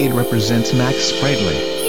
It represents Max Spradley.